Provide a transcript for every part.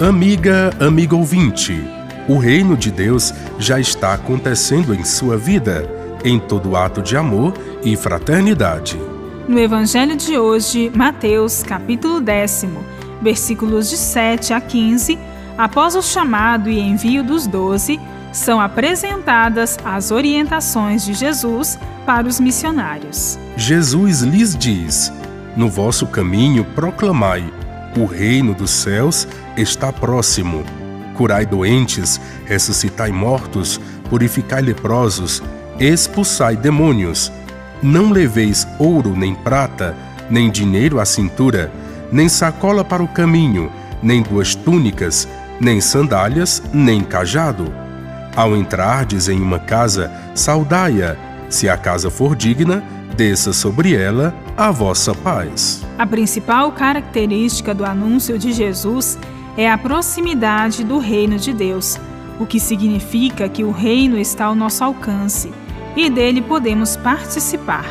Amiga, amigo ouvinte, o reino de Deus já está acontecendo em sua vida, em todo ato de amor e fraternidade. No Evangelho de hoje, Mateus, capítulo décimo, versículos de 7 a 15, após o chamado e envio dos doze, são apresentadas as orientações de Jesus para os missionários. Jesus lhes diz: No vosso caminho proclamai: o reino dos céus está próximo. Curai doentes, ressuscitai mortos, purificai leprosos, expulsai demônios. Não leveis ouro nem prata, nem dinheiro à cintura, nem sacola para o caminho, nem duas túnicas, nem sandálias, nem cajado. Ao entrardes em uma casa, saudai-a. Se a casa for digna, desça sobre ela a vossa paz. A principal característica do anúncio de Jesus é a proximidade do reino de Deus, o que significa que o reino está ao nosso alcance e dele podemos participar,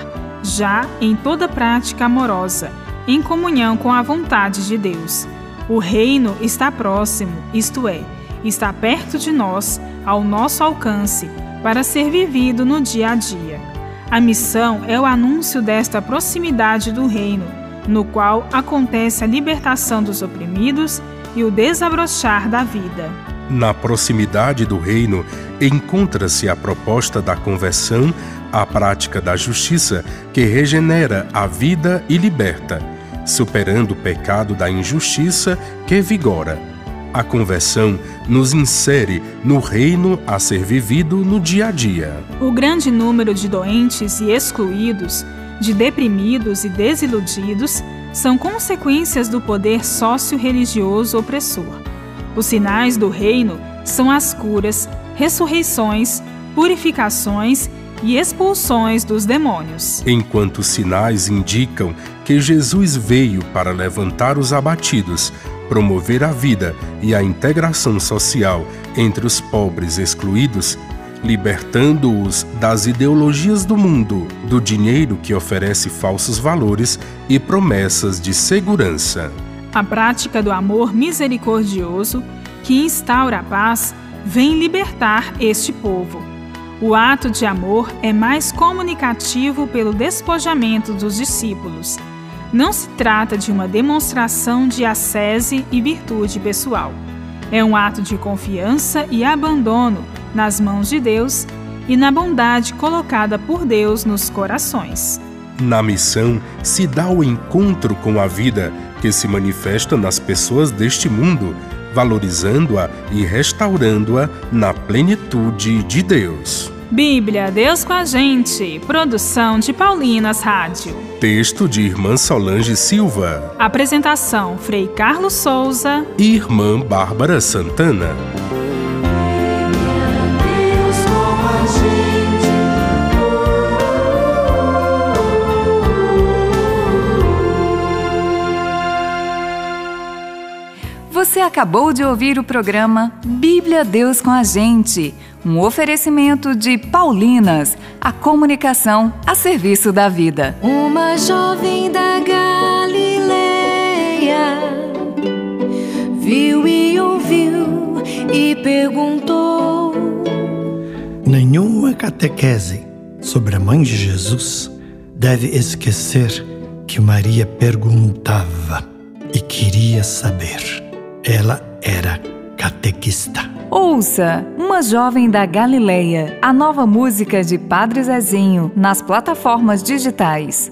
já em toda prática amorosa, em comunhão com a vontade de Deus. O reino está próximo, isto é, está perto de nós, ao nosso alcance, para ser vivido no dia a dia. A missão é o anúncio desta proximidade do reino, no qual acontece a libertação dos oprimidos e o desabrochar da vida. Na proximidade do reino encontra-se a proposta da conversão à prática da justiça que regenera a vida e liberta, superando o pecado da injustiça que vigora a conversão nos insere no reino a ser vivido no dia a dia. O grande número de doentes e excluídos, de deprimidos e desiludidos, são consequências do poder sócio-religioso opressor. Os sinais do reino são as curas, ressurreições, purificações e expulsões dos demônios. Enquanto os sinais indicam que Jesus veio para levantar os abatidos, promover a vida e a integração social entre os pobres excluídos, libertando-os das ideologias do mundo, do dinheiro que oferece falsos valores e promessas de segurança. A prática do amor misericordioso, que instaura a paz, vem libertar este povo. O ato de amor é mais comunicativo pelo despojamento dos discípulos não se trata de uma demonstração de ascese e virtude pessoal. É um ato de confiança e abandono nas mãos de Deus e na bondade colocada por Deus nos corações. Na missão se dá o encontro com a vida que se manifesta nas pessoas deste mundo, valorizando-a e restaurando-a na plenitude de Deus. Bíblia, Deus com a gente. Produção de Paulinas Rádio. Texto de Irmã Solange Silva. Apresentação: Frei Carlos Souza e Irmã Bárbara Santana. Você acabou de ouvir o programa Bíblia Deus com a gente um oferecimento de Paulinas, a comunicação a serviço da vida. Uma jovem da Galileia viu e ouviu e perguntou. Nenhuma catequese sobre a mãe de Jesus deve esquecer que Maria perguntava e queria saber. Ela era catequista. Ouça Uma Jovem da Galileia, a nova música de Padre Zezinho nas plataformas digitais.